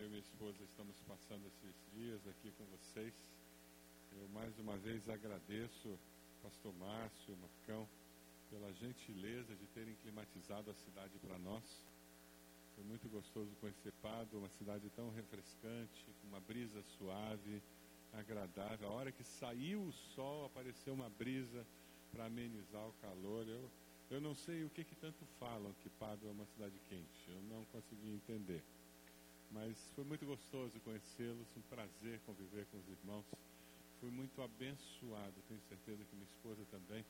eu e minha esposa estamos passando esses dias aqui com vocês. Eu mais uma vez agradeço pastor Márcio, Marcão, pela gentileza de terem climatizado a cidade para nós. Foi muito gostoso conhecer Pado, uma cidade tão refrescante, com uma brisa suave, agradável. A hora que saiu o sol, apareceu uma brisa para amenizar o calor. Eu, eu não sei o que, que tanto falam que Pado é uma cidade quente. Eu não consegui entender. Mas foi muito gostoso conhecê-los, um prazer conviver com os irmãos. Fui muito abençoado, tenho certeza que minha esposa também,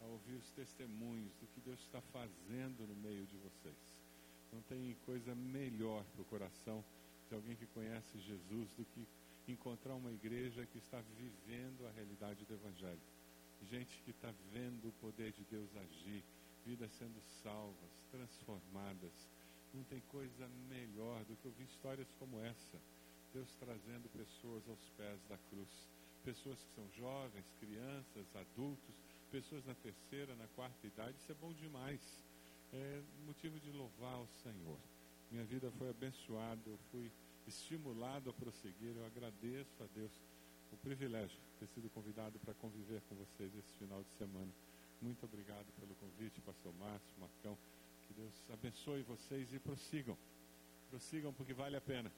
ao ouvir os testemunhos do que Deus está fazendo no meio de vocês. Não tem coisa melhor para o coração de alguém que conhece Jesus do que encontrar uma igreja que está vivendo a realidade do Evangelho. Gente que está vendo o poder de Deus agir, vidas sendo salvas, transformadas, não tem coisa melhor do que ouvir histórias como essa. Deus trazendo pessoas aos pés da cruz. Pessoas que são jovens, crianças, adultos, pessoas na terceira, na quarta idade. Isso é bom demais. É motivo de louvar o Senhor. Minha vida foi abençoada, eu fui estimulado a prosseguir. Eu agradeço a Deus o privilégio de ter sido convidado para conviver com vocês esse final de semana. Muito obrigado pelo convite, Pastor Márcio, Marcão. Que Deus abençoe vocês e prossigam. Prossigam porque vale a pena.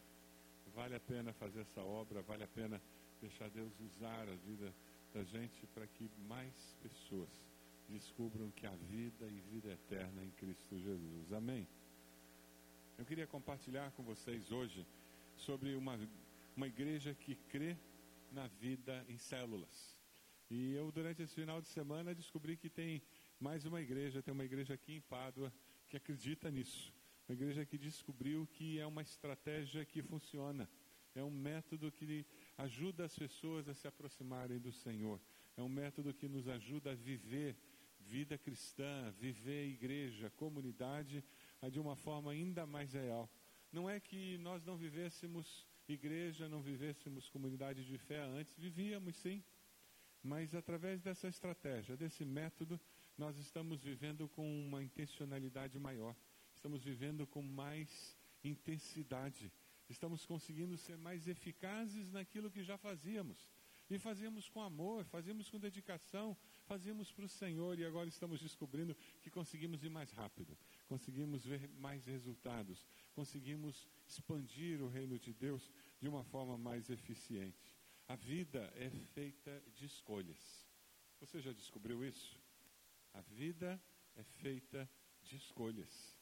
Vale a pena fazer essa obra, vale a pena deixar Deus usar a vida da gente para que mais pessoas descubram que há vida e vida eterna em Cristo Jesus. Amém. Eu queria compartilhar com vocês hoje sobre uma, uma igreja que crê na vida em células. E eu, durante esse final de semana, descobri que tem mais uma igreja, tem uma igreja aqui em Pádua, que acredita nisso. Uma igreja que descobriu que é uma estratégia que funciona. É um método que ajuda as pessoas a se aproximarem do Senhor. É um método que nos ajuda a viver vida cristã, viver igreja, comunidade, de uma forma ainda mais real. Não é que nós não vivêssemos igreja, não vivêssemos comunidade de fé antes, vivíamos sim. Mas através dessa estratégia, desse método, nós estamos vivendo com uma intencionalidade maior, estamos vivendo com mais intensidade, estamos conseguindo ser mais eficazes naquilo que já fazíamos. E fazíamos com amor, fazíamos com dedicação, fazíamos para o Senhor e agora estamos descobrindo que conseguimos ir mais rápido, conseguimos ver mais resultados, conseguimos expandir o reino de Deus de uma forma mais eficiente. A vida é feita de escolhas. Você já descobriu isso? A vida é feita de escolhas.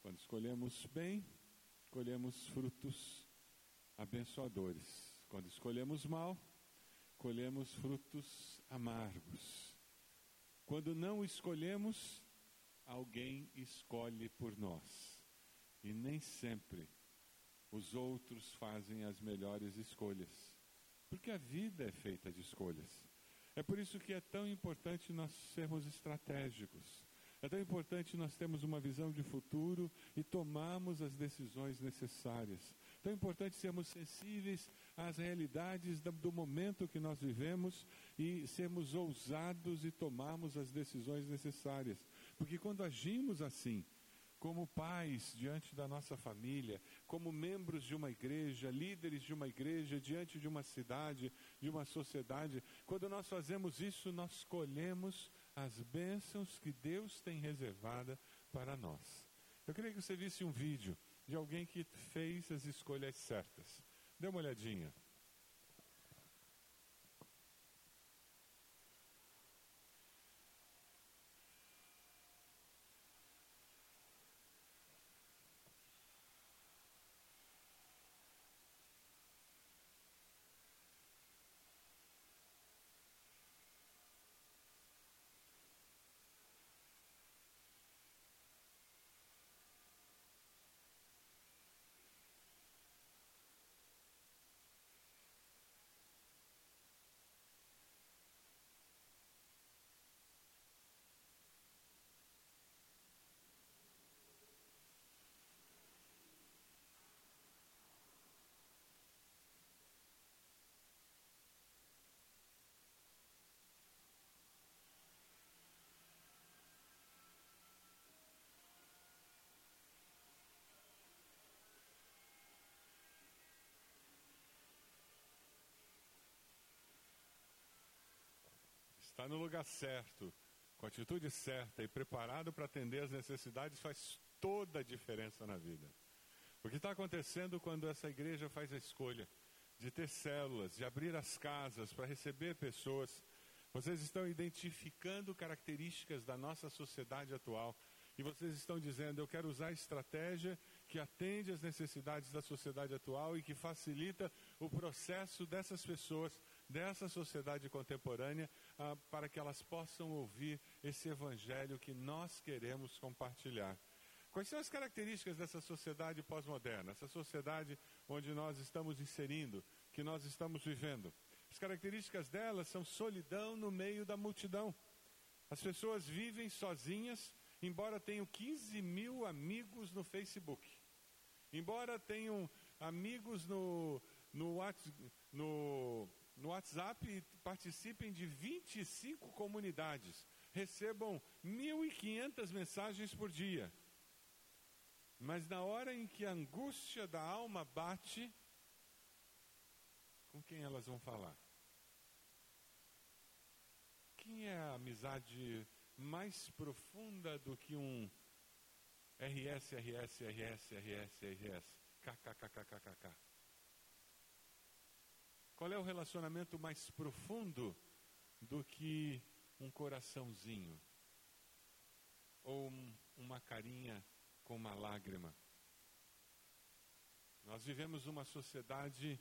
Quando escolhemos bem, colhemos frutos abençoadores. Quando escolhemos mal, colhemos frutos amargos. Quando não escolhemos, alguém escolhe por nós. E nem sempre os outros fazem as melhores escolhas. Porque a vida é feita de escolhas. É por isso que é tão importante nós sermos estratégicos. É tão importante nós termos uma visão de futuro e tomarmos as decisões necessárias. Tão importante sermos sensíveis às realidades do momento que nós vivemos e sermos ousados e tomarmos as decisões necessárias. Porque quando agimos assim, como pais diante da nossa família, como membros de uma igreja, líderes de uma igreja, diante de uma cidade, de uma sociedade, quando nós fazemos isso, nós colhemos as bênçãos que Deus tem reservada para nós. Eu queria que você visse um vídeo de alguém que fez as escolhas certas. Dê uma olhadinha. Está no lugar certo, com a atitude certa e preparado para atender as necessidades, faz toda a diferença na vida. O que está acontecendo quando essa igreja faz a escolha de ter células, de abrir as casas para receber pessoas? Vocês estão identificando características da nossa sociedade atual e vocês estão dizendo: eu quero usar a estratégia que atende às necessidades da sociedade atual e que facilita o processo dessas pessoas, dessa sociedade contemporânea, ah, para que elas possam ouvir esse evangelho que nós queremos compartilhar. Quais são as características dessa sociedade pós-moderna, essa sociedade onde nós estamos inserindo, que nós estamos vivendo? As características dela são solidão no meio da multidão. As pessoas vivem sozinhas, embora tenham 15 mil amigos no Facebook, embora tenham amigos no, no, no, no WhatsApp participem de 25 comunidades, recebam 1.500 mensagens por dia. Mas na hora em que a angústia da alma bate, com quem elas vão falar? Quem é a amizade mais profunda do que um RS, RS, RS, RS, RS, KKKKKK? Qual é o relacionamento mais profundo do que um coraçãozinho? Ou um, uma carinha com uma lágrima? Nós vivemos uma sociedade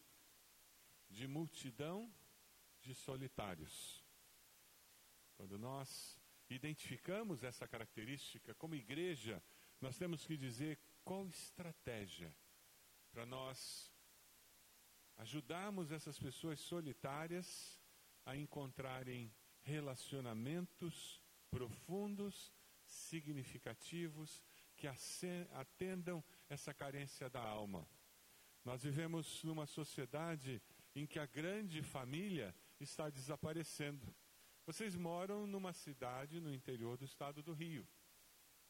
de multidão de solitários. Quando nós identificamos essa característica como igreja, nós temos que dizer qual estratégia para nós ajudarmos essas pessoas solitárias a encontrarem relacionamentos profundos, significativos, que atendam essa carência da alma. Nós vivemos numa sociedade em que a grande família está desaparecendo. Vocês moram numa cidade no interior do estado do Rio.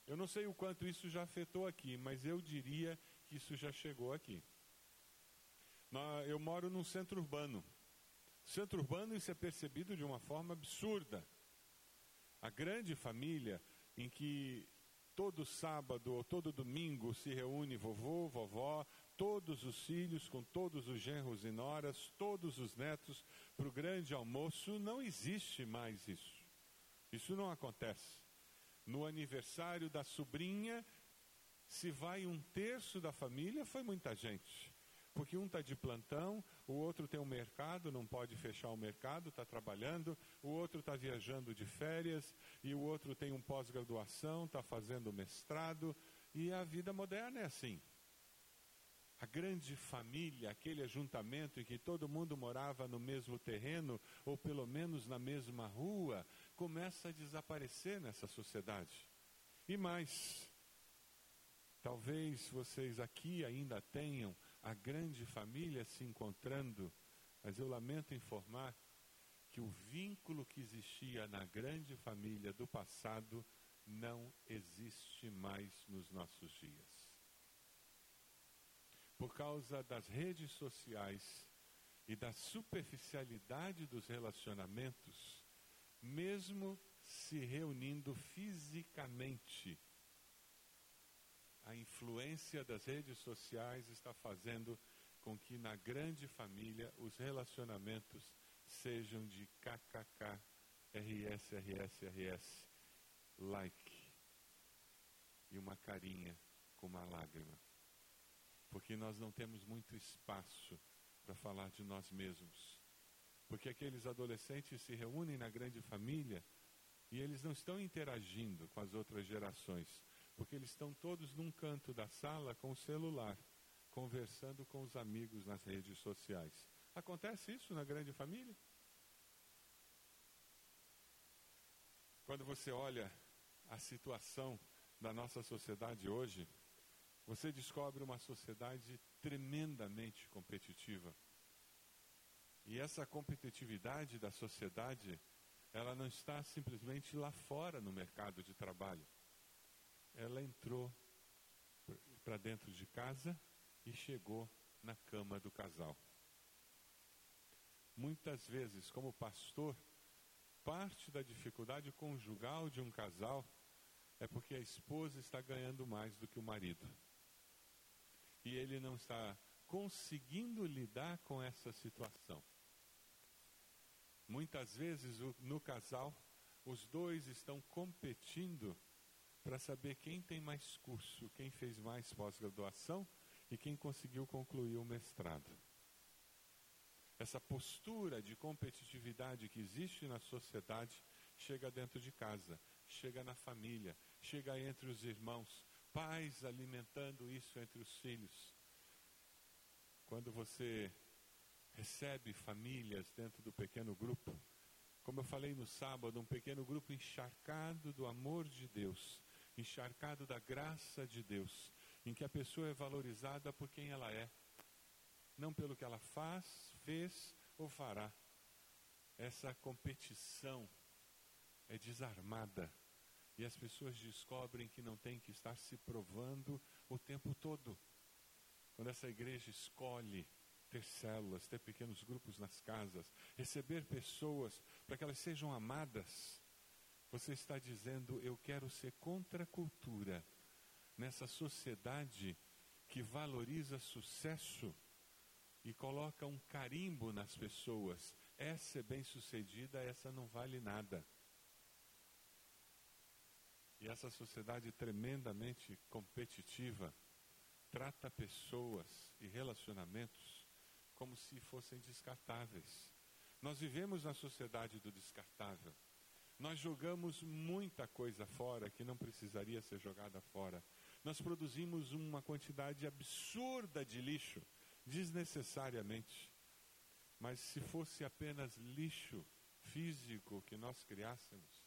Eu não sei o quanto isso já afetou aqui, mas eu diria que isso já chegou aqui. Eu moro num centro urbano. Centro urbano isso é percebido de uma forma absurda. A grande família em que todo sábado ou todo domingo se reúne vovô, vovó, todos os filhos, com todos os genros e noras, todos os netos, para o grande almoço, não existe mais isso. Isso não acontece. No aniversário da sobrinha, se vai um terço da família, foi muita gente. Porque um está de plantão, o outro tem um mercado, não pode fechar o mercado, está trabalhando, o outro está viajando de férias, e o outro tem um pós-graduação, está fazendo mestrado, e a vida moderna é assim a grande família, aquele ajuntamento em que todo mundo morava no mesmo terreno, ou pelo menos na mesma rua, começa a desaparecer nessa sociedade. E mais, talvez vocês aqui ainda tenham a grande família se encontrando, mas eu lamento informar que o vínculo que existia na grande família do passado não existe mais nos nossos dias por causa das redes sociais e da superficialidade dos relacionamentos, mesmo se reunindo fisicamente. A influência das redes sociais está fazendo com que na grande família os relacionamentos sejam de kkk, rs, rs, rs, like e uma carinha com uma lágrima porque nós não temos muito espaço para falar de nós mesmos. Porque aqueles adolescentes se reúnem na grande família e eles não estão interagindo com as outras gerações, porque eles estão todos num canto da sala com o celular, conversando com os amigos nas redes sociais. Acontece isso na grande família? Quando você olha a situação da nossa sociedade hoje, você descobre uma sociedade tremendamente competitiva. E essa competitividade da sociedade, ela não está simplesmente lá fora no mercado de trabalho. Ela entrou para dentro de casa e chegou na cama do casal. Muitas vezes, como pastor, parte da dificuldade conjugal de um casal é porque a esposa está ganhando mais do que o marido. E ele não está conseguindo lidar com essa situação. Muitas vezes no casal, os dois estão competindo para saber quem tem mais curso, quem fez mais pós-graduação e quem conseguiu concluir o mestrado. Essa postura de competitividade que existe na sociedade chega dentro de casa, chega na família, chega entre os irmãos, pais alimentando isso entre os filhos. Quando você recebe famílias dentro do pequeno grupo, como eu falei no sábado, um pequeno grupo encharcado do amor de Deus, encharcado da graça de Deus, em que a pessoa é valorizada por quem ela é, não pelo que ela faz, fez ou fará. Essa competição é desarmada e as pessoas descobrem que não tem que estar se provando o tempo todo. Quando essa igreja escolhe ter células, ter pequenos grupos nas casas, receber pessoas para que elas sejam amadas, você está dizendo: eu quero ser contra cultura nessa sociedade que valoriza sucesso e coloca um carimbo nas pessoas. Essa é bem-sucedida, essa não vale nada. E essa sociedade tremendamente competitiva trata pessoas e relacionamentos como se fossem descartáveis. Nós vivemos na sociedade do descartável. Nós jogamos muita coisa fora que não precisaria ser jogada fora. Nós produzimos uma quantidade absurda de lixo desnecessariamente. Mas se fosse apenas lixo físico que nós criássemos,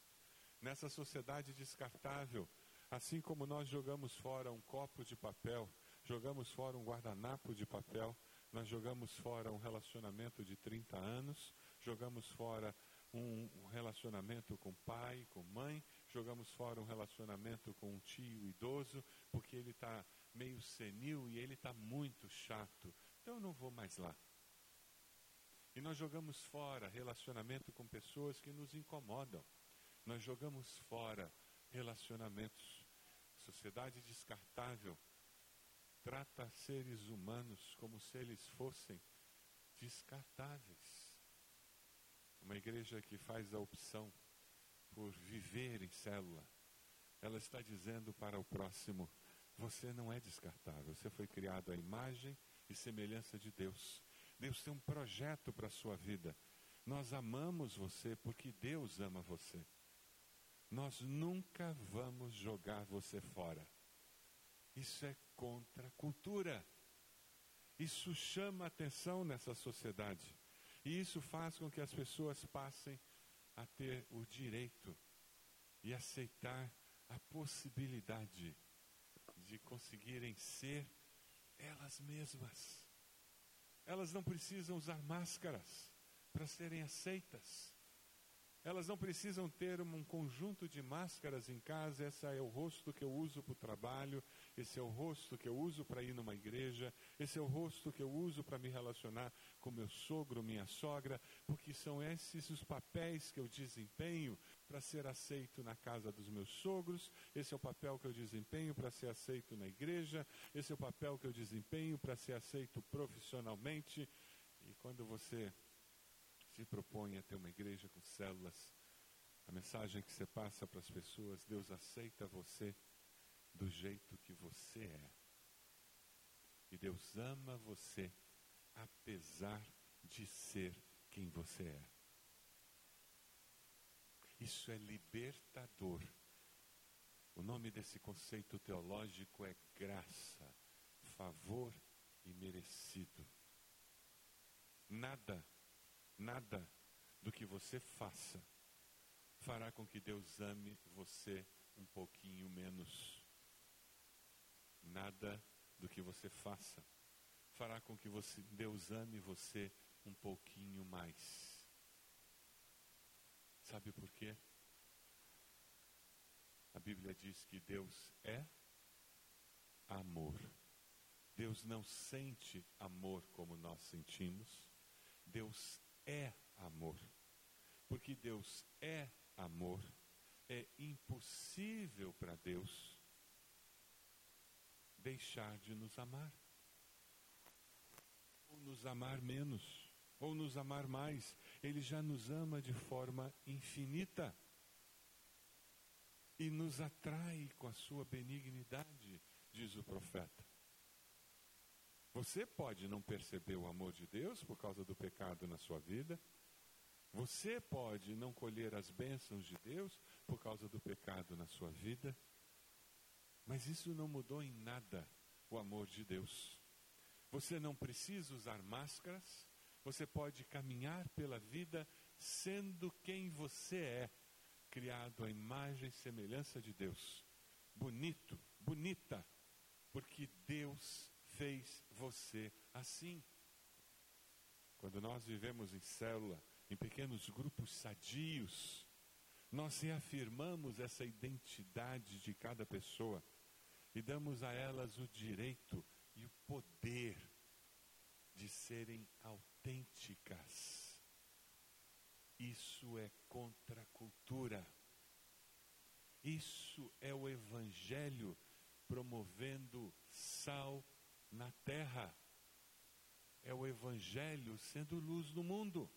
nessa sociedade descartável, assim como nós jogamos fora um copo de papel, jogamos fora um guardanapo de papel, nós jogamos fora um relacionamento de 30 anos, jogamos fora um relacionamento com pai, com mãe, jogamos fora um relacionamento com um tio idoso, porque ele está meio senil e ele está muito chato então eu não vou mais lá. E nós jogamos fora relacionamento com pessoas que nos incomodam. Nós jogamos fora relacionamentos. Sociedade descartável trata seres humanos como se eles fossem descartáveis. Uma igreja que faz a opção por viver em célula, ela está dizendo para o próximo: você não é descartável, você foi criado à imagem e semelhança de Deus. Deus tem um projeto para a sua vida. Nós amamos você porque Deus ama você. Nós nunca vamos jogar você fora. Isso é contra a cultura. Isso chama atenção nessa sociedade. E isso faz com que as pessoas passem a ter o direito e aceitar a possibilidade de conseguirem ser elas mesmas. Elas não precisam usar máscaras para serem aceitas. Elas não precisam ter um conjunto de máscaras em casa. Esse é o rosto que eu uso para o trabalho, esse é o rosto que eu uso para ir numa igreja, esse é o rosto que eu uso para me relacionar com meu sogro, minha sogra, porque são esses os papéis que eu desempenho para ser aceito na casa dos meus sogros, esse é o papel que eu desempenho para ser aceito na igreja, esse é o papel que eu desempenho para ser aceito profissionalmente. E quando você se propõe a ter uma igreja com células, a mensagem que você passa para as pessoas, Deus aceita você do jeito que você é. E Deus ama você apesar de ser quem você é. Isso é libertador. O nome desse conceito teológico é graça, favor e merecido. Nada, nada do que você faça fará com que Deus ame você um pouquinho menos. Nada do que você faça fará com que você, Deus ame você um pouquinho mais. Sabe por quê? A Bíblia diz que Deus é amor. Deus não sente amor como nós sentimos. Deus é amor. Porque Deus é amor, é impossível para Deus deixar de nos amar. Nos amar menos, ou nos amar mais. Ele já nos ama de forma infinita. E nos atrai com a sua benignidade, diz o profeta. Você pode não perceber o amor de Deus por causa do pecado na sua vida. Você pode não colher as bênçãos de Deus por causa do pecado na sua vida. Mas isso não mudou em nada o amor de Deus. Você não precisa usar máscaras, você pode caminhar pela vida sendo quem você é, criado à imagem e semelhança de Deus. Bonito, bonita, porque Deus fez você assim. Quando nós vivemos em célula, em pequenos grupos sadios, nós reafirmamos essa identidade de cada pessoa e damos a elas o direito e o poder de serem autênticas. Isso é contra a cultura. Isso é o Evangelho promovendo sal na terra. É o Evangelho sendo luz no mundo.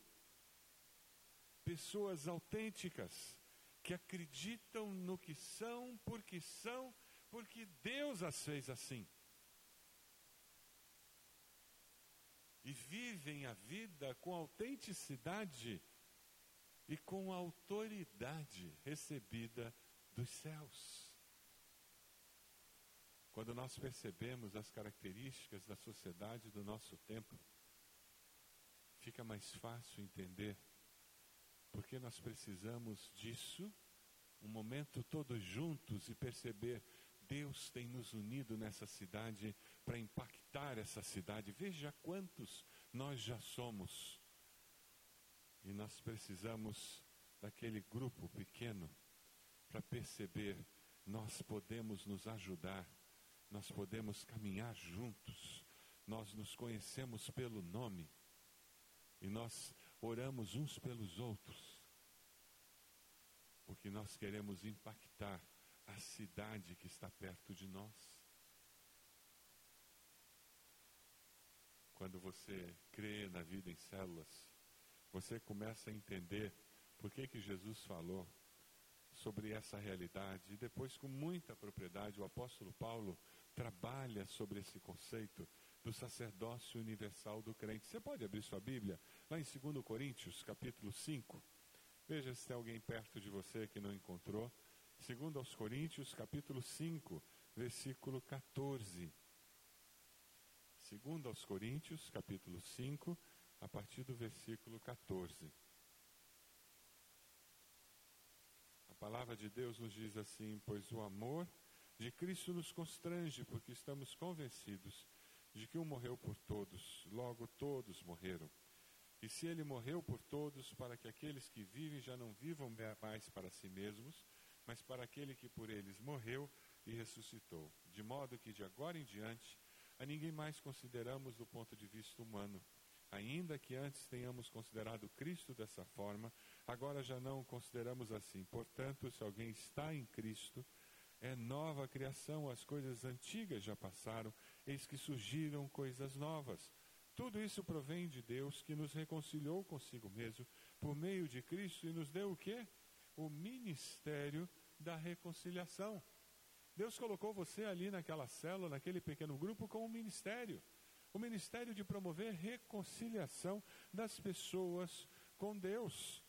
Pessoas autênticas que acreditam no que são, porque são, porque Deus as fez assim. E vivem a vida com autenticidade e com autoridade recebida dos céus. Quando nós percebemos as características da sociedade do nosso tempo, fica mais fácil entender porque nós precisamos disso, um momento todos juntos e perceber Deus tem nos unido nessa cidade para impactar essa cidade. Veja quantos nós já somos. E nós precisamos daquele grupo pequeno para perceber nós podemos nos ajudar nós podemos caminhar juntos, nós nos conhecemos pelo nome e nós oramos uns pelos outros, porque nós queremos impactar a cidade que está perto de nós. Quando você crê na vida em células, você começa a entender por que, que Jesus falou sobre essa realidade. E depois, com muita propriedade, o apóstolo Paulo trabalha sobre esse conceito do sacerdócio universal do crente. Você pode abrir sua Bíblia lá em 2 Coríntios, capítulo 5. Veja se tem alguém perto de você que não encontrou. 2 aos Coríntios, capítulo 5, versículo 14. 2 aos Coríntios, capítulo 5, a partir do versículo 14. A palavra de Deus nos diz assim: Pois o amor de Cristo nos constrange, porque estamos convencidos de que um morreu por todos, logo todos morreram. E se ele morreu por todos, para que aqueles que vivem já não vivam mais para si mesmos, mas para aquele que por eles morreu e ressuscitou. De modo que de agora em diante a ninguém mais consideramos do ponto de vista humano. Ainda que antes tenhamos considerado Cristo dessa forma, agora já não o consideramos assim. Portanto, se alguém está em Cristo, é nova criação, as coisas antigas já passaram, eis que surgiram coisas novas. Tudo isso provém de Deus que nos reconciliou consigo mesmo por meio de Cristo e nos deu o quê? O ministério da reconciliação. Deus colocou você ali naquela célula, naquele pequeno grupo, com um ministério. O ministério de promover reconciliação das pessoas com Deus.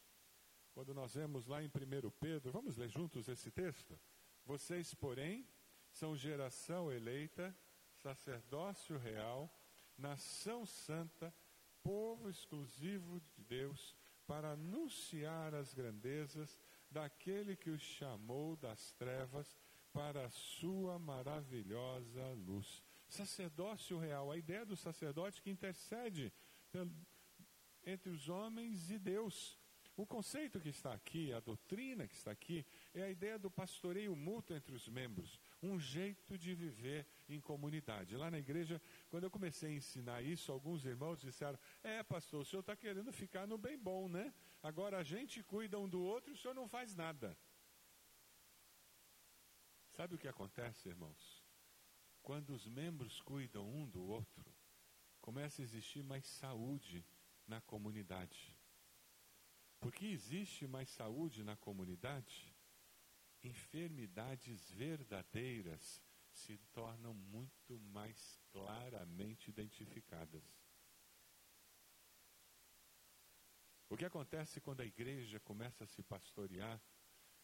Quando nós vemos lá em 1 Pedro, vamos ler juntos esse texto? Vocês, porém, são geração eleita, sacerdócio real, nação santa, povo exclusivo de Deus, para anunciar as grandezas daquele que os chamou das trevas para a sua maravilhosa luz. Sacerdócio real, a ideia do sacerdote que intercede entre os homens e Deus. O conceito que está aqui, a doutrina que está aqui, é a ideia do pastoreio mútuo entre os membros. um jeito de viver em comunidade. Lá na igreja, quando eu comecei a ensinar isso, alguns irmãos disseram: É, pastor, o senhor está querendo ficar no bem bom, né? Agora a gente cuida um do outro e o senhor não faz nada. Sabe o que acontece, irmãos? Quando os membros cuidam um do outro, começa a existir mais saúde na comunidade. Porque existe mais saúde na comunidade, enfermidades verdadeiras se tornam muito mais claramente identificadas. O que acontece quando a igreja começa a se pastorear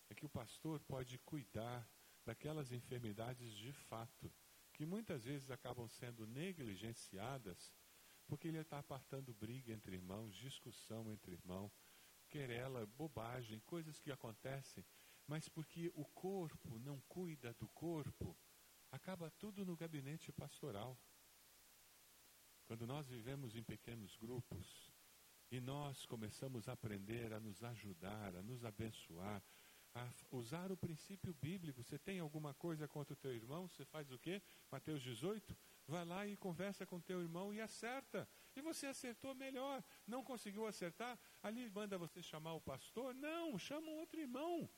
é que o pastor pode cuidar daquelas enfermidades de fato, que muitas vezes acabam sendo negligenciadas, porque ele está apartando briga entre irmãos, discussão entre irmãos, querela, bobagem, coisas que acontecem, mas porque o corpo não cuida do corpo, acaba tudo no gabinete pastoral. Quando nós vivemos em pequenos grupos e nós começamos a aprender a nos ajudar, a nos abençoar, a usar o princípio bíblico. Você tem alguma coisa contra o teu irmão? Você faz o quê? Mateus 18? Vai lá e conversa com teu irmão e acerta. E você acertou melhor. Não conseguiu acertar? Ali manda você chamar o pastor? Não, chama um outro irmão.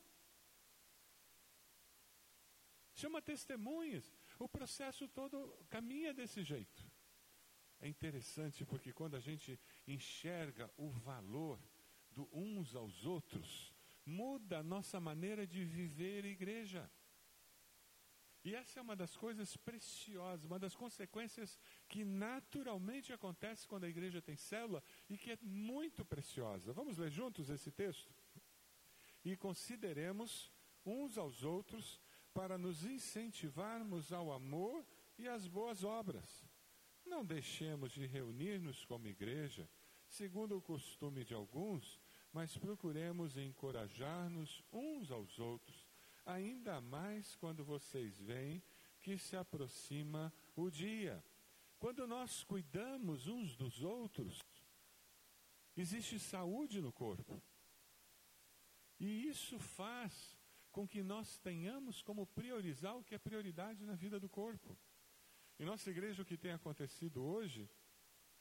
Chama testemunhas. O processo todo caminha desse jeito. É interessante porque quando a gente enxerga o valor do uns aos outros, muda a nossa maneira de viver igreja. E essa é uma das coisas preciosas, uma das consequências que naturalmente acontece quando a igreja tem célula e que é muito preciosa. Vamos ler juntos esse texto? E consideremos uns aos outros para nos incentivarmos ao amor e às boas obras. Não deixemos de reunir-nos como igreja, segundo o costume de alguns, mas procuremos encorajar-nos uns aos outros, ainda mais quando vocês veem que se aproxima o dia. Quando nós cuidamos uns dos outros, existe saúde no corpo. E isso faz com que nós tenhamos como priorizar o que é prioridade na vida do corpo. Em nossa igreja, o que tem acontecido hoje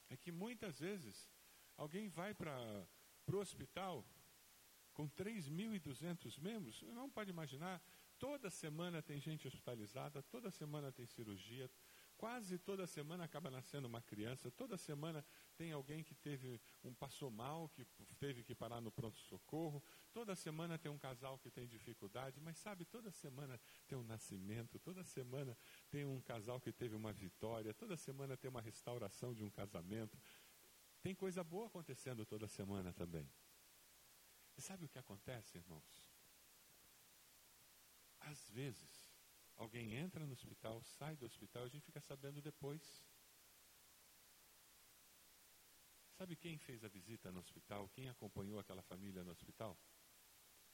é que muitas vezes alguém vai para para o hospital com 3.200 membros, não pode imaginar, toda semana tem gente hospitalizada, toda semana tem cirurgia, quase toda semana acaba nascendo uma criança, toda semana tem alguém que teve um passou mal, que teve que parar no pronto-socorro, toda semana tem um casal que tem dificuldade, mas sabe, toda semana tem um nascimento, toda semana tem um casal que teve uma vitória, toda semana tem uma restauração de um casamento, tem coisa boa acontecendo toda semana também. E sabe o que acontece, irmãos? Às vezes, alguém entra no hospital, sai do hospital, a gente fica sabendo depois. Sabe quem fez a visita no hospital? Quem acompanhou aquela família no hospital?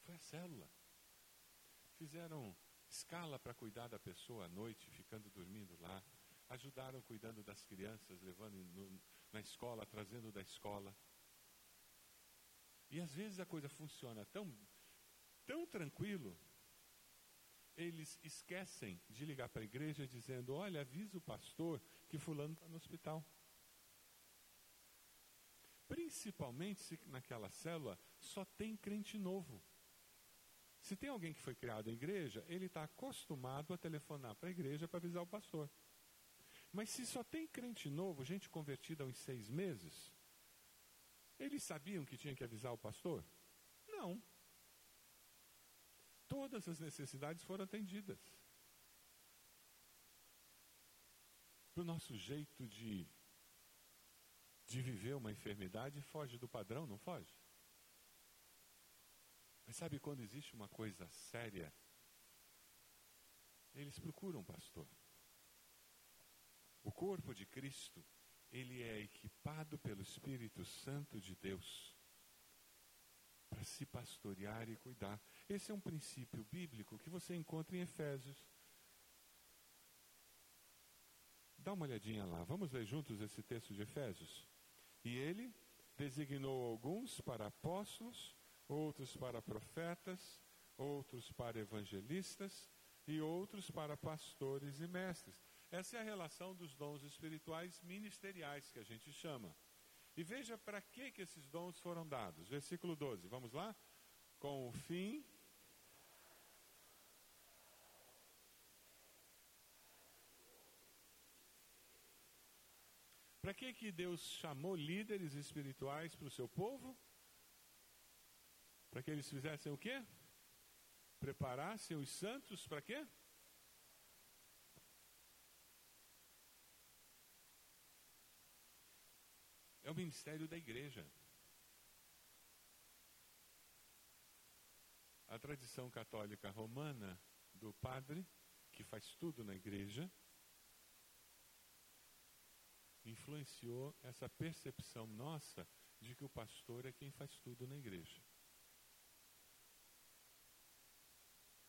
Foi a célula. Fizeram escala para cuidar da pessoa à noite, ficando dormindo lá. Ajudaram cuidando das crianças, levando no, na escola, trazendo da escola. E às vezes a coisa funciona tão, tão tranquilo, eles esquecem de ligar para a igreja dizendo: Olha, avisa o pastor que Fulano está no hospital. Principalmente se naquela célula só tem crente novo. Se tem alguém que foi criado em igreja, ele está acostumado a telefonar para a igreja para avisar o pastor. Mas se só tem crente novo, gente convertida há uns seis meses, eles sabiam que tinha que avisar o pastor? Não. Todas as necessidades foram atendidas. O nosso jeito de, de viver uma enfermidade foge do padrão, não foge? Mas sabe quando existe uma coisa séria? Eles procuram um pastor. O corpo de Cristo, ele é equipado pelo Espírito Santo de Deus para se pastorear e cuidar. Esse é um princípio bíblico que você encontra em Efésios. Dá uma olhadinha lá. Vamos ler juntos esse texto de Efésios. E ele designou alguns para apóstolos, outros para profetas, outros para evangelistas, e outros para pastores e mestres. Essa é a relação dos dons espirituais ministeriais que a gente chama. E veja para que, que esses dons foram dados. Versículo 12, vamos lá? Com o fim Para que, que Deus chamou líderes espirituais para o seu povo? Para que eles fizessem o quê? Preparassem os santos para quê? É o ministério da igreja. A tradição católica romana do padre, que faz tudo na igreja, influenciou essa percepção nossa de que o pastor é quem faz tudo na igreja.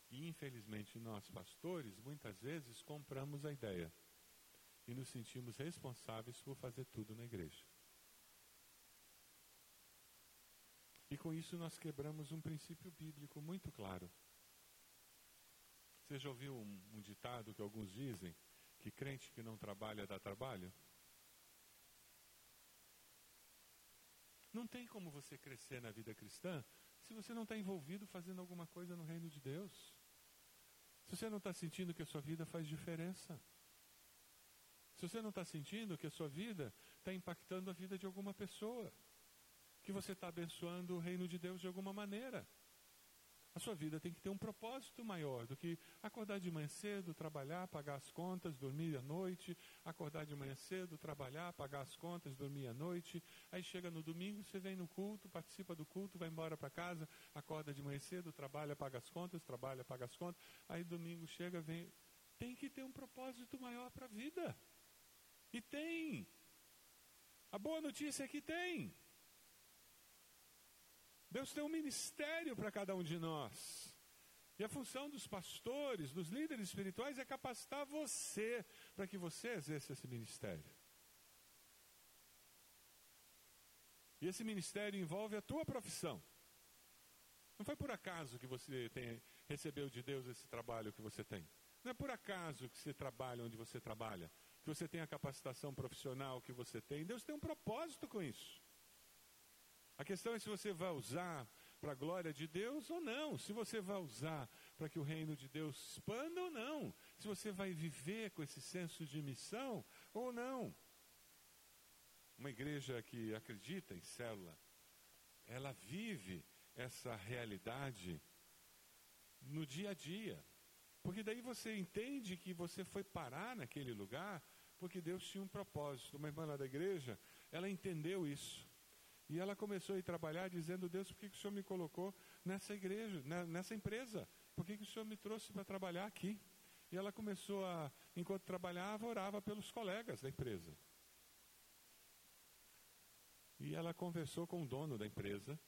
E infelizmente nós, pastores, muitas vezes compramos a ideia e nos sentimos responsáveis por fazer tudo na igreja. E com isso nós quebramos um princípio bíblico muito claro. Você já ouviu um, um ditado que alguns dizem que crente que não trabalha dá trabalho? Não tem como você crescer na vida cristã se você não está envolvido fazendo alguma coisa no reino de Deus. Se você não está sentindo que a sua vida faz diferença. Se você não está sentindo que a sua vida está impactando a vida de alguma pessoa. Que você está abençoando o reino de Deus de alguma maneira. A sua vida tem que ter um propósito maior do que acordar de manhã cedo, trabalhar, pagar as contas, dormir à noite, acordar de manhã cedo, trabalhar, pagar as contas, dormir à noite. Aí chega no domingo, você vem no culto, participa do culto, vai embora para casa, acorda de manhã cedo, trabalha, paga as contas, trabalha, paga as contas. Aí domingo chega, vem. Tem que ter um propósito maior para a vida. E tem. A boa notícia é que tem. Deus tem um ministério para cada um de nós. E a função dos pastores, dos líderes espirituais, é capacitar você para que você exerça esse ministério. E esse ministério envolve a tua profissão. Não foi por acaso que você tem, recebeu de Deus esse trabalho que você tem. Não é por acaso que você trabalha onde você trabalha, que você tem a capacitação profissional que você tem. Deus tem um propósito com isso. A questão é se você vai usar para a glória de Deus ou não, se você vai usar para que o reino de Deus expanda ou não, se você vai viver com esse senso de missão ou não. Uma igreja que acredita em célula, ela vive essa realidade no dia a dia. Porque daí você entende que você foi parar naquele lugar porque Deus tinha um propósito. Uma irmã lá da igreja, ela entendeu isso. E ela começou a ir trabalhar dizendo, Deus, por que, que o Senhor me colocou nessa igreja, nessa empresa? Por que, que o Senhor me trouxe para trabalhar aqui? E ela começou a, enquanto trabalhava, orava pelos colegas da empresa. E ela conversou com o dono da empresa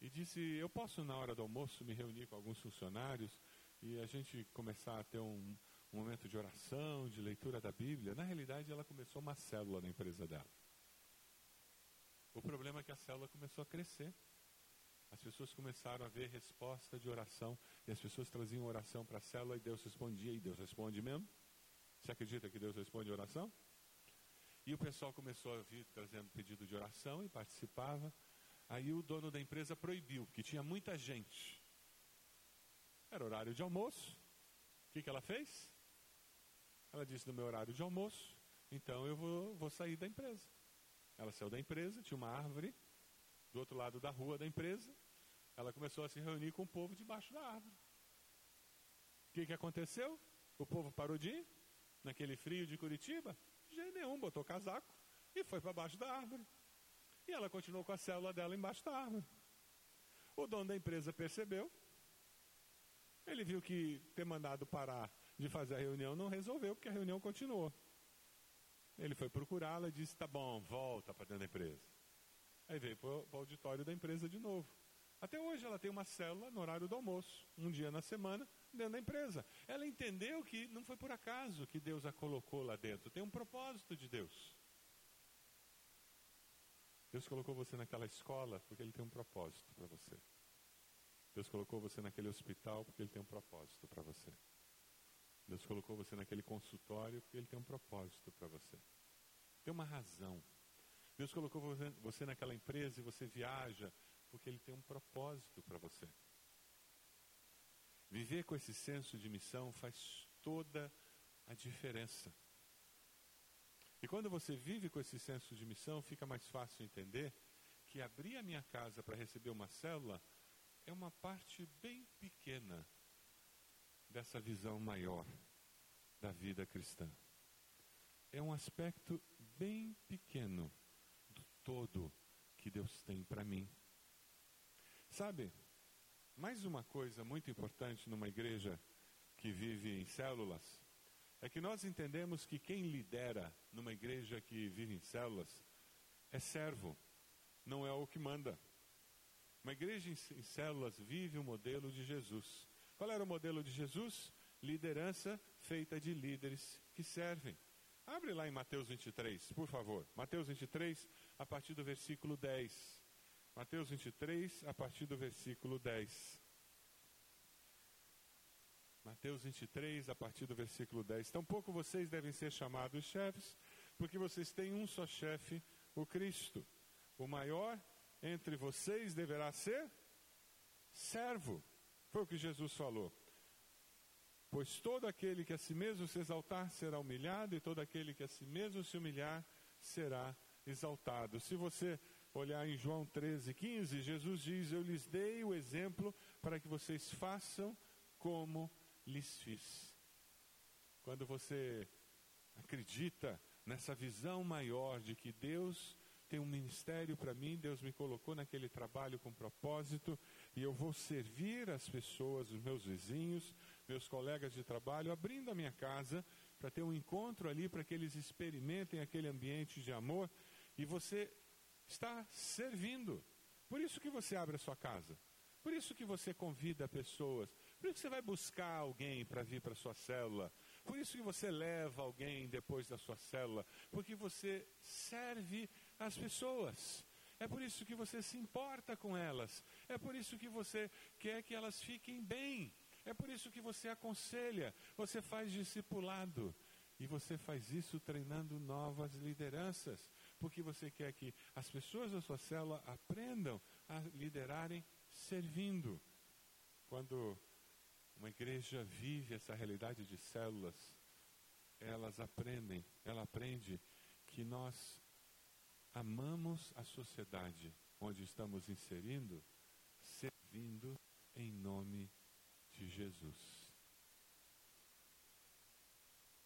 e disse: Eu posso, na hora do almoço, me reunir com alguns funcionários e a gente começar a ter um, um momento de oração, de leitura da Bíblia. Na realidade, ela começou uma célula na empresa dela. O problema é que a célula começou a crescer. As pessoas começaram a ver resposta de oração. E as pessoas traziam oração para a célula e Deus respondia. E Deus responde mesmo. Você acredita que Deus responde oração? E o pessoal começou a vir trazendo pedido de oração e participava. Aí o dono da empresa proibiu, porque tinha muita gente. Era horário de almoço. O que, que ela fez? Ela disse: no meu horário de almoço, então eu vou, vou sair da empresa. Ela saiu da empresa, tinha uma árvore do outro lado da rua da empresa. Ela começou a se reunir com o povo debaixo da árvore. O que, que aconteceu? O povo parou de ir, naquele frio de Curitiba, de jeito nenhum, botou casaco e foi para baixo da árvore. E ela continuou com a célula dela embaixo da árvore. O dono da empresa percebeu. Ele viu que ter mandado parar de fazer a reunião não resolveu, porque a reunião continuou. Ele foi procurá-la e disse: Tá bom, volta para dentro da empresa. Aí veio para o auditório da empresa de novo. Até hoje ela tem uma célula no horário do almoço, um dia na semana, dentro da empresa. Ela entendeu que não foi por acaso que Deus a colocou lá dentro, tem um propósito de Deus. Deus colocou você naquela escola porque Ele tem um propósito para você. Deus colocou você naquele hospital porque Ele tem um propósito para você. Deus colocou você naquele consultório porque Ele tem um propósito para você. Tem uma razão. Deus colocou você, naquela empresa e você viaja porque Ele tem um propósito para você. Viver com esse senso de missão faz toda a diferença. E quando você vive com esse senso de missão, fica mais fácil entender que abrir a minha casa para receber uma célula é uma parte bem pequena dessa visão maior da vida cristã. É um aspecto bem pequeno do todo que Deus tem para mim. Sabe, mais uma coisa muito importante numa igreja que vive em células é que nós entendemos que quem lidera numa igreja que vive em células é servo, não é o que manda. Uma igreja em células vive o modelo de Jesus. Qual era o modelo de Jesus? Liderança feita de líderes que servem. Abre lá em Mateus 23, por favor. Mateus 23, a partir do versículo 10. Mateus 23, a partir do versículo 10. Mateus 23, a partir do versículo 10. Tampouco vocês devem ser chamados chefes, porque vocês têm um só chefe, o Cristo. O maior entre vocês deverá ser servo. Foi o que Jesus falou. Pois todo aquele que a si mesmo se exaltar será humilhado, e todo aquele que a si mesmo se humilhar será exaltado. Se você olhar em João 13, 15, Jesus diz: Eu lhes dei o exemplo para que vocês façam como lhes fiz. Quando você acredita nessa visão maior de que Deus tem um ministério para mim, Deus me colocou naquele trabalho com propósito e eu vou servir as pessoas, os meus vizinhos, meus colegas de trabalho, abrindo a minha casa para ter um encontro ali, para que eles experimentem aquele ambiente de amor e você está servindo. Por isso que você abre a sua casa. Por isso que você convida pessoas. Por isso que você vai buscar alguém para vir para a sua célula. Por isso que você leva alguém depois da sua célula. Porque você serve as pessoas. É por isso que você se importa com elas. É por isso que você quer que elas fiquem bem. É por isso que você aconselha, você faz discipulado. E você faz isso treinando novas lideranças. Porque você quer que as pessoas da sua célula aprendam a liderarem servindo. Quando uma igreja vive essa realidade de células, elas aprendem, ela aprende que nós amamos a sociedade onde estamos inserindo, servindo em nome de Jesus.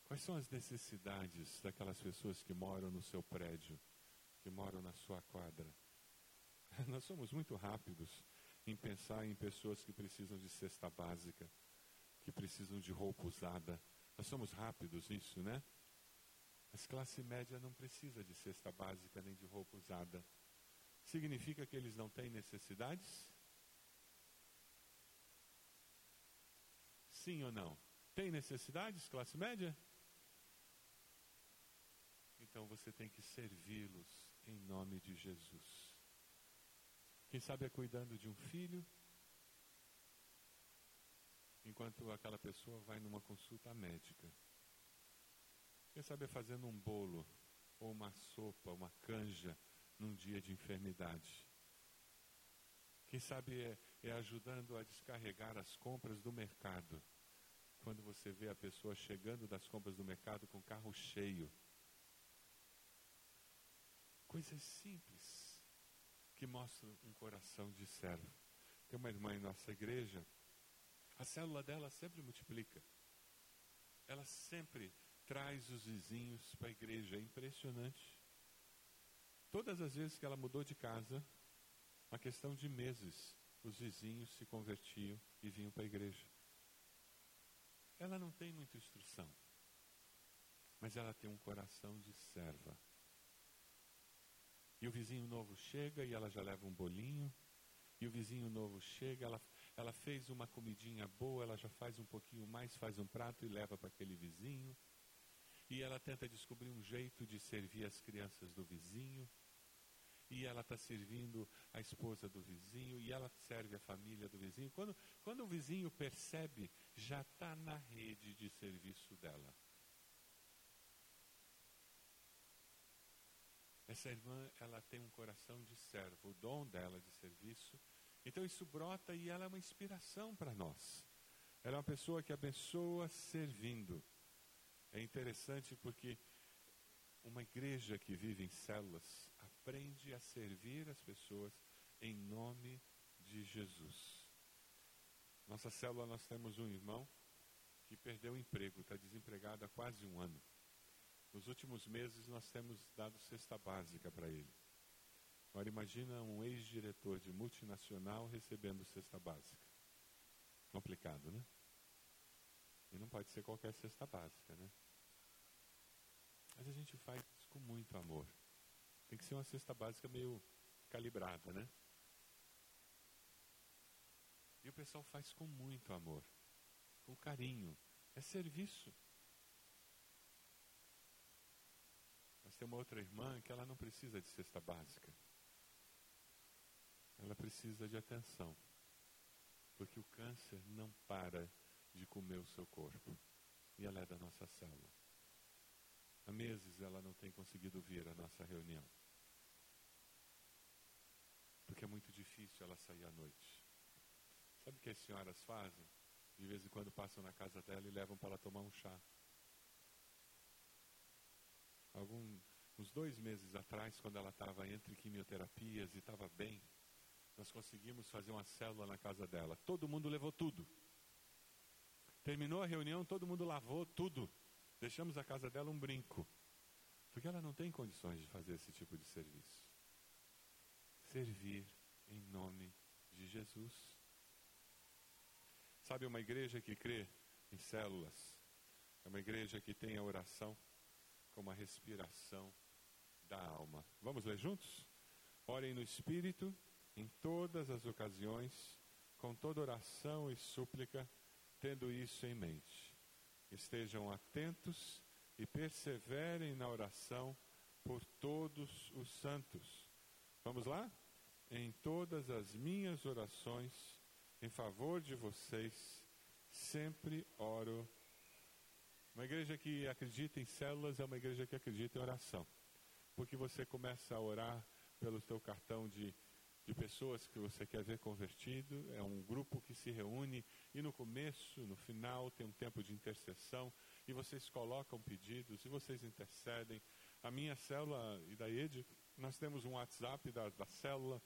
Quais são as necessidades daquelas pessoas que moram no seu prédio, que moram na sua quadra? Nós somos muito rápidos em pensar em pessoas que precisam de cesta básica, que precisam de roupa usada. Nós somos rápidos nisso, né? Mas classe média não precisa de cesta básica nem de roupa usada. Significa que eles não têm necessidades? Sim ou não? Tem necessidades, classe média? Então você tem que servi-los em nome de Jesus. Quem sabe é cuidando de um filho, enquanto aquela pessoa vai numa consulta médica. Quem sabe fazendo um bolo, ou uma sopa, uma canja, num dia de enfermidade. Quem sabe é, é ajudando a descarregar as compras do mercado. Quando você vê a pessoa chegando das compras do mercado com o carro cheio. Coisas simples que mostra um coração de servo. Tem uma irmã em nossa igreja, a célula dela sempre multiplica. Ela sempre traz os vizinhos para a igreja, é impressionante. Todas as vezes que ela mudou de casa, uma questão de meses, os vizinhos se convertiam e vinham para a igreja. Ela não tem muita instrução, mas ela tem um coração de serva. E o vizinho novo chega e ela já leva um bolinho. E o vizinho novo chega, ela, ela fez uma comidinha boa, ela já faz um pouquinho mais, faz um prato e leva para aquele vizinho. E ela tenta descobrir um jeito de servir as crianças do vizinho. e ela está servindo a esposa do vizinho, e ela serve a família do vizinho. Quando, quando o vizinho percebe, já está na rede de serviço dela. Essa irmã, ela tem um coração de servo, o dom dela de serviço. Então isso brota e ela é uma inspiração para nós. Ela é uma pessoa que abençoa servindo. É interessante porque uma igreja que vive em células aprende a servir as pessoas em nome de Jesus. Nossa célula, nós temos um irmão que perdeu o emprego, está desempregado há quase um ano. Nos últimos meses, nós temos dado cesta básica para ele. Agora, imagina um ex-diretor de multinacional recebendo cesta básica. Complicado, né? E não pode ser qualquer cesta básica, né? Mas a gente faz isso com muito amor. Tem que ser uma cesta básica meio calibrada, né? E o pessoal faz com muito amor, com carinho. É serviço. Mas tem uma outra irmã que ela não precisa de cesta básica. Ela precisa de atenção. Porque o câncer não para de comer o seu corpo. E ela é da nossa célula. Há meses ela não tem conseguido vir à nossa reunião. Porque é muito difícil ela sair à noite. Sabe o que as senhoras fazem? De vez em quando passam na casa dela e levam para ela tomar um chá. Algum, uns dois meses atrás, quando ela estava entre quimioterapias e estava bem, nós conseguimos fazer uma célula na casa dela. Todo mundo levou tudo. Terminou a reunião, todo mundo lavou tudo. Deixamos a casa dela um brinco. Porque ela não tem condições de fazer esse tipo de serviço. Servir em nome de Jesus. Sabe, uma igreja que crê em células, é uma igreja que tem a oração como a respiração da alma. Vamos ler juntos? Orem no Espírito em todas as ocasiões, com toda oração e súplica, tendo isso em mente estejam atentos e perseverem na oração por todos os santos. Vamos lá? Em todas as minhas orações, em favor de vocês, sempre oro. Uma igreja que acredita em células é uma igreja que acredita em oração. Porque você começa a orar pelo seu cartão de de pessoas que você quer ver convertido, é um grupo que se reúne e no começo, no final, tem um tempo de intercessão e vocês colocam pedidos e vocês intercedem. A minha célula e da ED, nós temos um WhatsApp da, da célula.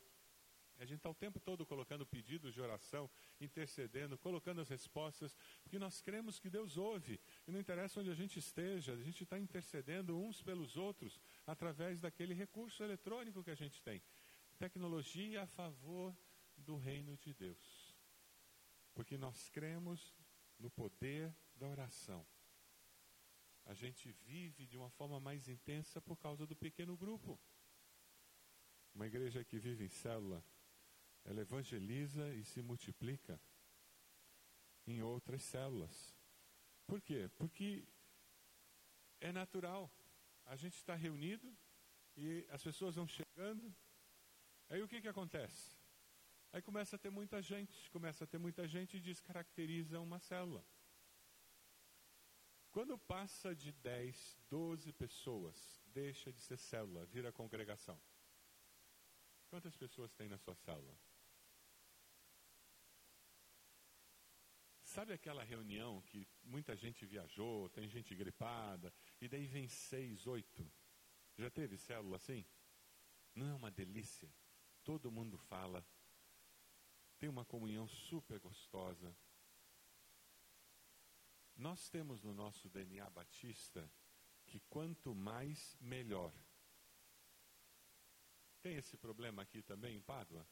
A gente está o tempo todo colocando pedidos de oração, intercedendo, colocando as respostas, porque nós cremos que Deus ouve. E não interessa onde a gente esteja, a gente está intercedendo uns pelos outros através daquele recurso eletrônico que a gente tem tecnologia a favor do reino de Deus. Porque nós cremos no poder da oração. A gente vive de uma forma mais intensa por causa do pequeno grupo. Uma igreja que vive em célula, ela evangeliza e se multiplica em outras células. Por quê? Porque é natural. A gente está reunido e as pessoas vão chegando Aí o que, que acontece? Aí começa a ter muita gente, começa a ter muita gente e descaracteriza uma célula. Quando passa de 10, 12 pessoas, deixa de ser célula, vira congregação. Quantas pessoas tem na sua célula? Sabe aquela reunião que muita gente viajou, tem gente gripada, e daí vem seis, oito? Já teve célula assim? Não é uma delícia? Todo mundo fala, tem uma comunhão super gostosa. Nós temos no nosso DNA batista que quanto mais, melhor. Tem esse problema aqui também em Pádua?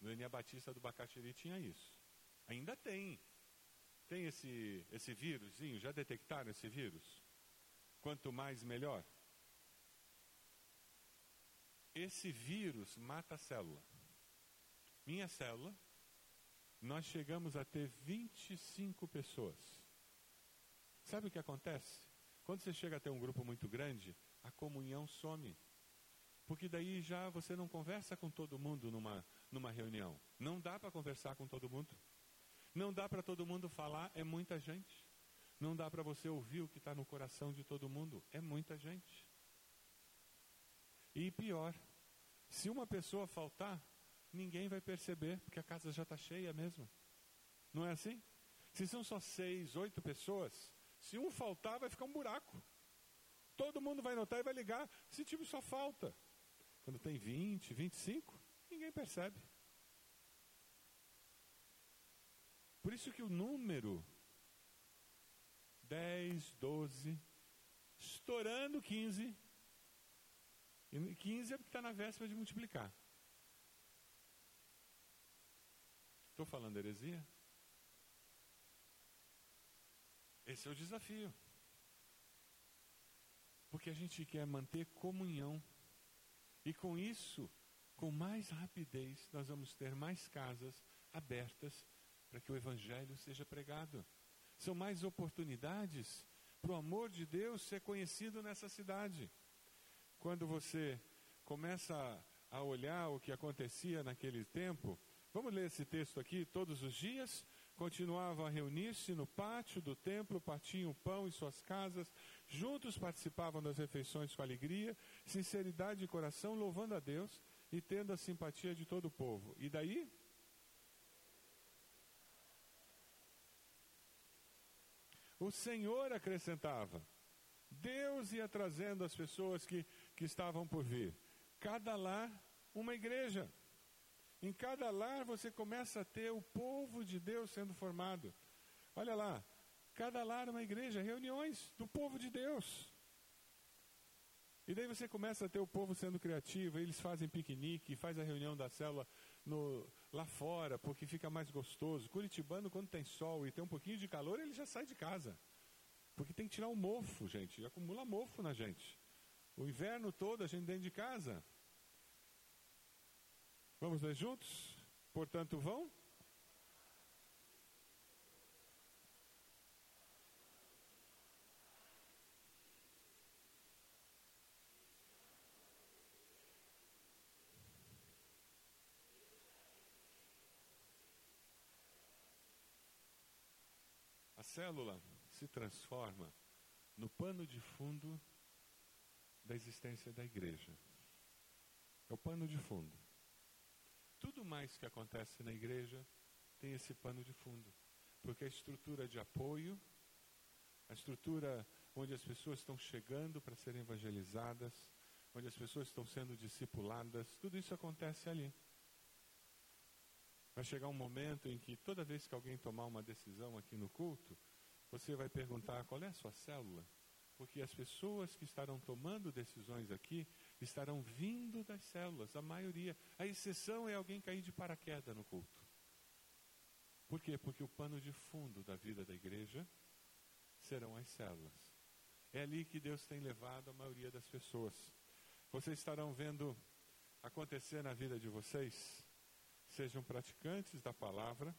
No DNA Batista do Bacaxiri tinha isso. Ainda tem. Tem esse, esse vírusinho, já detectaram esse vírus? Quanto mais, melhor. Esse vírus mata a célula. Minha célula, nós chegamos a ter 25 pessoas. Sabe o que acontece? Quando você chega a ter um grupo muito grande, a comunhão some. porque daí já você não conversa com todo mundo numa, numa reunião. Não dá para conversar com todo mundo. Não dá para todo mundo falar, é muita gente. Não dá para você ouvir o que está no coração de todo mundo, é muita gente. E pior, se uma pessoa faltar, ninguém vai perceber, porque a casa já está cheia mesmo. Não é assim? Se são só seis, oito pessoas, se um faltar, vai ficar um buraco. Todo mundo vai notar e vai ligar. Se tipo só falta. Quando tem 20, 25, ninguém percebe. Por isso que o número 10, 12, estourando 15, e 15 é porque está na véspera de multiplicar. Estou falando heresia? Esse é o desafio. Porque a gente quer manter comunhão. E com isso, com mais rapidez, nós vamos ter mais casas abertas para que o Evangelho seja pregado. São mais oportunidades para o amor de Deus ser conhecido nessa cidade. Quando você começa a olhar o que acontecia naquele tempo, vamos ler esse texto aqui todos os dias? Continuavam a reunir-se no pátio do templo, partiam pão em suas casas, juntos participavam das refeições com alegria, sinceridade de coração, louvando a Deus e tendo a simpatia de todo o povo. E daí? O Senhor acrescentava. Deus ia trazendo as pessoas que, que estavam por vir. Cada lar, uma igreja. Em cada lar você começa a ter o povo de Deus sendo formado. Olha lá, cada lar uma igreja, reuniões do povo de Deus. E daí você começa a ter o povo sendo criativo, eles fazem piquenique, faz a reunião da célula no, lá fora, porque fica mais gostoso. Curitibano, quando tem sol e tem um pouquinho de calor, ele já sai de casa. Porque tem que tirar o mofo, gente. Acumula mofo na gente. O inverno todo a gente dentro de casa. Vamos ler juntos? Portanto, vão? A célula se transforma no pano de fundo da existência da igreja. É o pano de fundo. Tudo mais que acontece na igreja tem esse pano de fundo. Porque a estrutura de apoio, a estrutura onde as pessoas estão chegando para serem evangelizadas, onde as pessoas estão sendo discipuladas, tudo isso acontece ali. Vai chegar um momento em que toda vez que alguém tomar uma decisão aqui no culto, você vai perguntar qual é a sua célula, porque as pessoas que estarão tomando decisões aqui estarão vindo das células, a maioria. A exceção é alguém cair de paraquedas no culto. Por quê? Porque o pano de fundo da vida da igreja serão as células. É ali que Deus tem levado a maioria das pessoas. Vocês estarão vendo acontecer na vida de vocês, sejam praticantes da palavra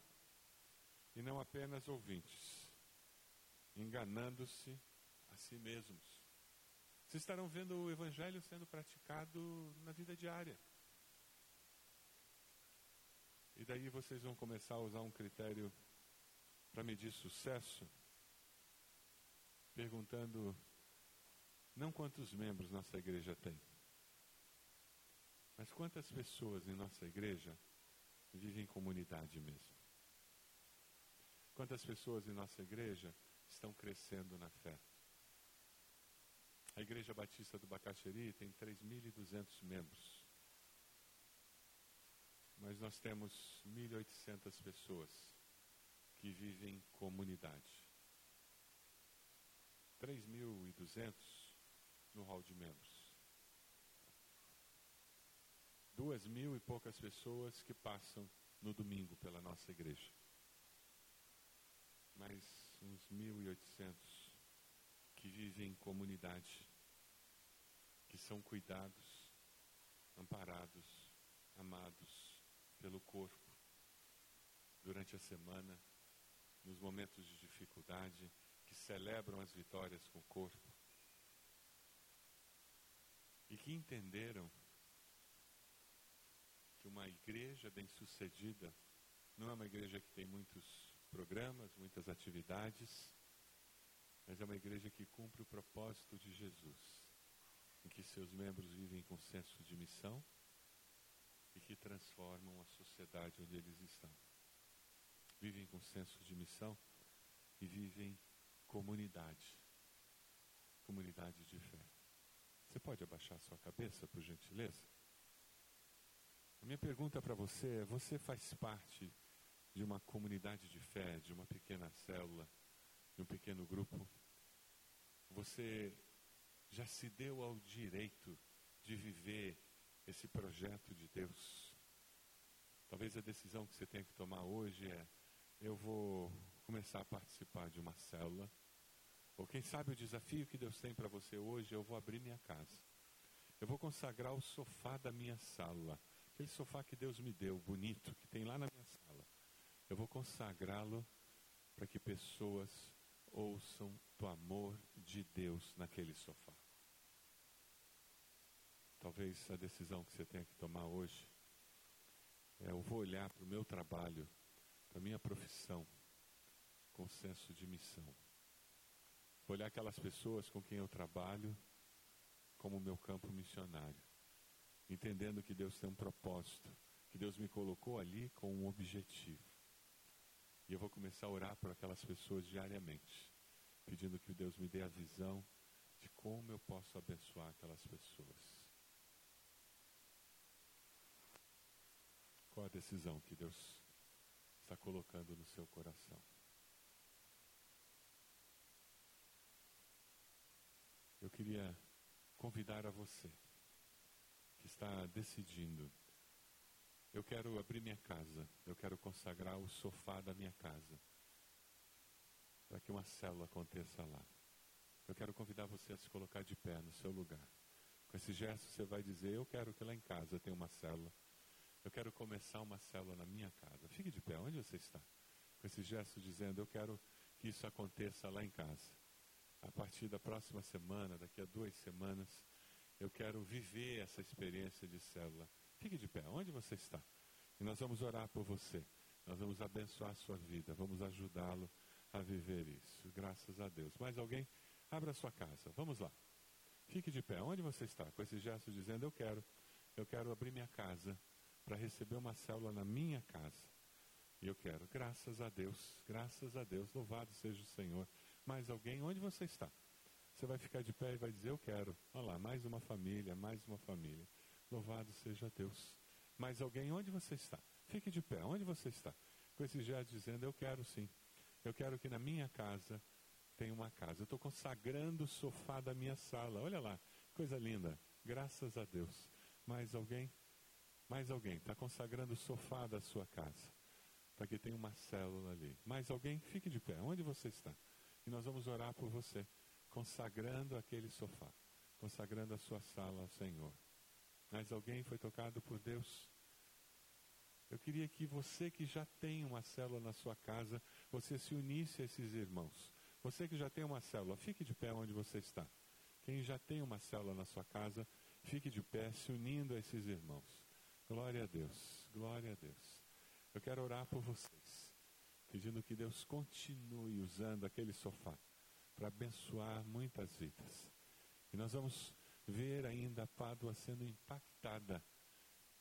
e não apenas ouvintes enganando-se a si mesmos. Vocês estarão vendo o Evangelho sendo praticado na vida diária. E daí vocês vão começar a usar um critério para medir sucesso, perguntando não quantos membros nossa igreja tem, mas quantas pessoas em nossa igreja vivem em comunidade mesmo. Quantas pessoas em nossa igreja estão crescendo na fé. A Igreja Batista do Bacaxeri tem 3.200 membros. Mas nós temos 1.800 pessoas que vivem em comunidade. 3.200 no hall de membros. Duas mil e poucas pessoas que passam no domingo pela nossa igreja. Mas uns 1.800 que vivem em comunidade, que são cuidados, amparados, amados pelo corpo durante a semana, nos momentos de dificuldade, que celebram as vitórias com o corpo e que entenderam uma igreja bem-sucedida não é uma igreja que tem muitos programas, muitas atividades, mas é uma igreja que cumpre o propósito de Jesus, em que seus membros vivem com senso de missão e que transformam a sociedade onde eles estão. Vivem com senso de missão e vivem comunidade, comunidade de fé. Você pode abaixar sua cabeça, por gentileza? A minha pergunta para você é: você faz parte de uma comunidade de fé, de uma pequena célula, de um pequeno grupo? Você já se deu ao direito de viver esse projeto de Deus? Talvez a decisão que você tenha que tomar hoje é: eu vou começar a participar de uma célula. Ou quem sabe o desafio que Deus tem para você hoje, eu vou abrir minha casa. Eu vou consagrar o sofá da minha sala. Aquele sofá que Deus me deu, bonito, que tem lá na minha sala. Eu vou consagrá-lo para que pessoas ouçam do amor de Deus naquele sofá. Talvez a decisão que você tenha que tomar hoje é: eu vou olhar para o meu trabalho, para a minha profissão, com senso de missão. Vou olhar aquelas pessoas com quem eu trabalho como meu campo missionário, entendendo que Deus tem um propósito, que Deus me colocou ali com um objetivo. E eu vou começar a orar por aquelas pessoas diariamente, pedindo que Deus me dê a visão de como eu posso abençoar aquelas pessoas. Qual a decisão que Deus está colocando no seu coração? Eu queria convidar a você que está decidindo. Eu quero abrir minha casa, eu quero consagrar o sofá da minha casa para que uma célula aconteça lá. Eu quero convidar você a se colocar de pé no seu lugar. Com esse gesto você vai dizer: Eu quero que lá em casa tenha uma célula. Eu quero começar uma célula na minha casa. Fique de pé, onde você está? Com esse gesto dizendo: Eu quero que isso aconteça lá em casa a partir da próxima semana, daqui a duas semanas, eu quero viver essa experiência de célula. Fique de pé, onde você está? E nós vamos orar por você. Nós vamos abençoar a sua vida, vamos ajudá-lo a viver isso. Graças a Deus. Mais alguém? Abra a sua casa. Vamos lá. Fique de pé. Onde você está? Com esse gesto dizendo: Eu quero, eu quero abrir minha casa para receber uma célula na minha casa. E eu quero, graças a Deus, graças a Deus, louvado seja o Senhor mais alguém, onde você está? Você vai ficar de pé e vai dizer: Eu quero. Olha lá, mais uma família, mais uma família. Louvado seja Deus. Mais alguém, onde você está? Fique de pé, onde você está? Com esse gesto dizendo: Eu quero sim. Eu quero que na minha casa tenha uma casa. Eu estou consagrando o sofá da minha sala. Olha lá, coisa linda. Graças a Deus. Mais alguém? Mais alguém está consagrando o sofá da sua casa. Para que tenha uma célula ali. Mais alguém? Fique de pé. Onde você está? E nós vamos orar por você, consagrando aquele sofá, consagrando a sua sala ao Senhor. Mas alguém foi tocado por Deus? Eu queria que você que já tem uma célula na sua casa, você se unisse a esses irmãos. Você que já tem uma célula, fique de pé onde você está. Quem já tem uma célula na sua casa, fique de pé, se unindo a esses irmãos. Glória a Deus, glória a Deus. Eu quero orar por vocês pedindo que Deus continue usando aquele sofá para abençoar muitas vidas. E nós vamos ver ainda a Pádua sendo impactada,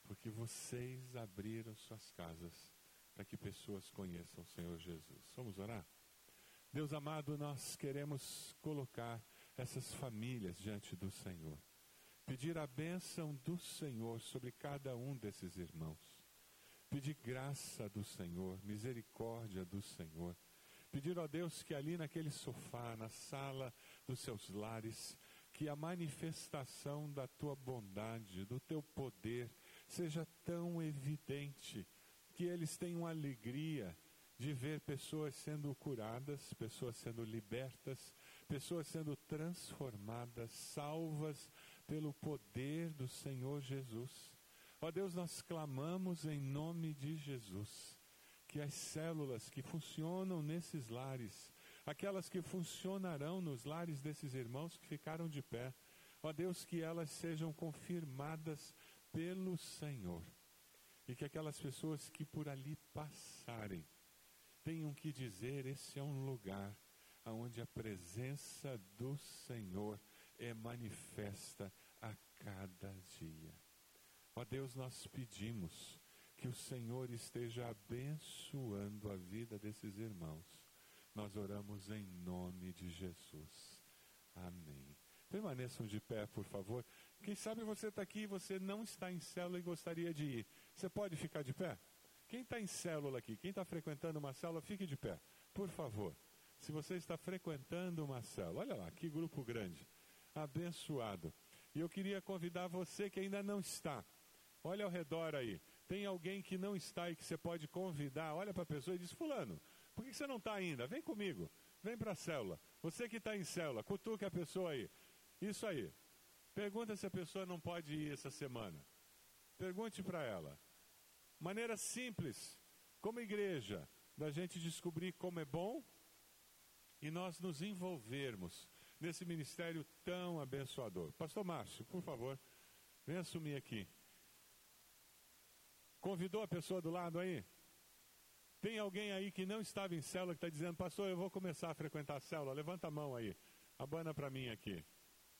porque vocês abriram suas casas para que pessoas conheçam o Senhor Jesus. Vamos orar? Deus amado, nós queremos colocar essas famílias diante do Senhor. Pedir a bênção do Senhor sobre cada um desses irmãos pedir graça do Senhor, misericórdia do Senhor. Pedir a Deus que ali naquele sofá, na sala dos seus lares, que a manifestação da tua bondade, do teu poder, seja tão evidente, que eles tenham alegria de ver pessoas sendo curadas, pessoas sendo libertas, pessoas sendo transformadas, salvas pelo poder do Senhor Jesus. Ó Deus, nós clamamos em nome de Jesus que as células que funcionam nesses lares, aquelas que funcionarão nos lares desses irmãos que ficaram de pé, ó Deus, que elas sejam confirmadas pelo Senhor e que aquelas pessoas que por ali passarem tenham que dizer: esse é um lugar onde a presença do Senhor é manifesta a cada dia. Ó Deus, nós pedimos que o Senhor esteja abençoando a vida desses irmãos. Nós oramos em nome de Jesus. Amém. Permaneçam de pé, por favor. Quem sabe você está aqui e você não está em célula e gostaria de ir. Você pode ficar de pé? Quem está em célula aqui, quem está frequentando uma célula, fique de pé, por favor. Se você está frequentando uma célula, olha lá, que grupo grande, abençoado. E eu queria convidar você que ainda não está, olha ao redor aí, tem alguém que não está e que você pode convidar, olha para a pessoa e diz: Fulano, por que você não está ainda? Vem comigo, vem para a célula. Você que está em célula, cutuque a pessoa aí. Isso aí. Pergunta se a pessoa não pode ir essa semana. Pergunte para ela. Maneira simples, como igreja, da gente descobrir como é bom e nós nos envolvermos nesse ministério tão abençoador. Pastor Márcio, por favor, vem assumir aqui. Convidou a pessoa do lado aí? Tem alguém aí que não estava em célula que está dizendo, pastor, eu vou começar a frequentar a célula? Levanta a mão aí. Abana para mim aqui.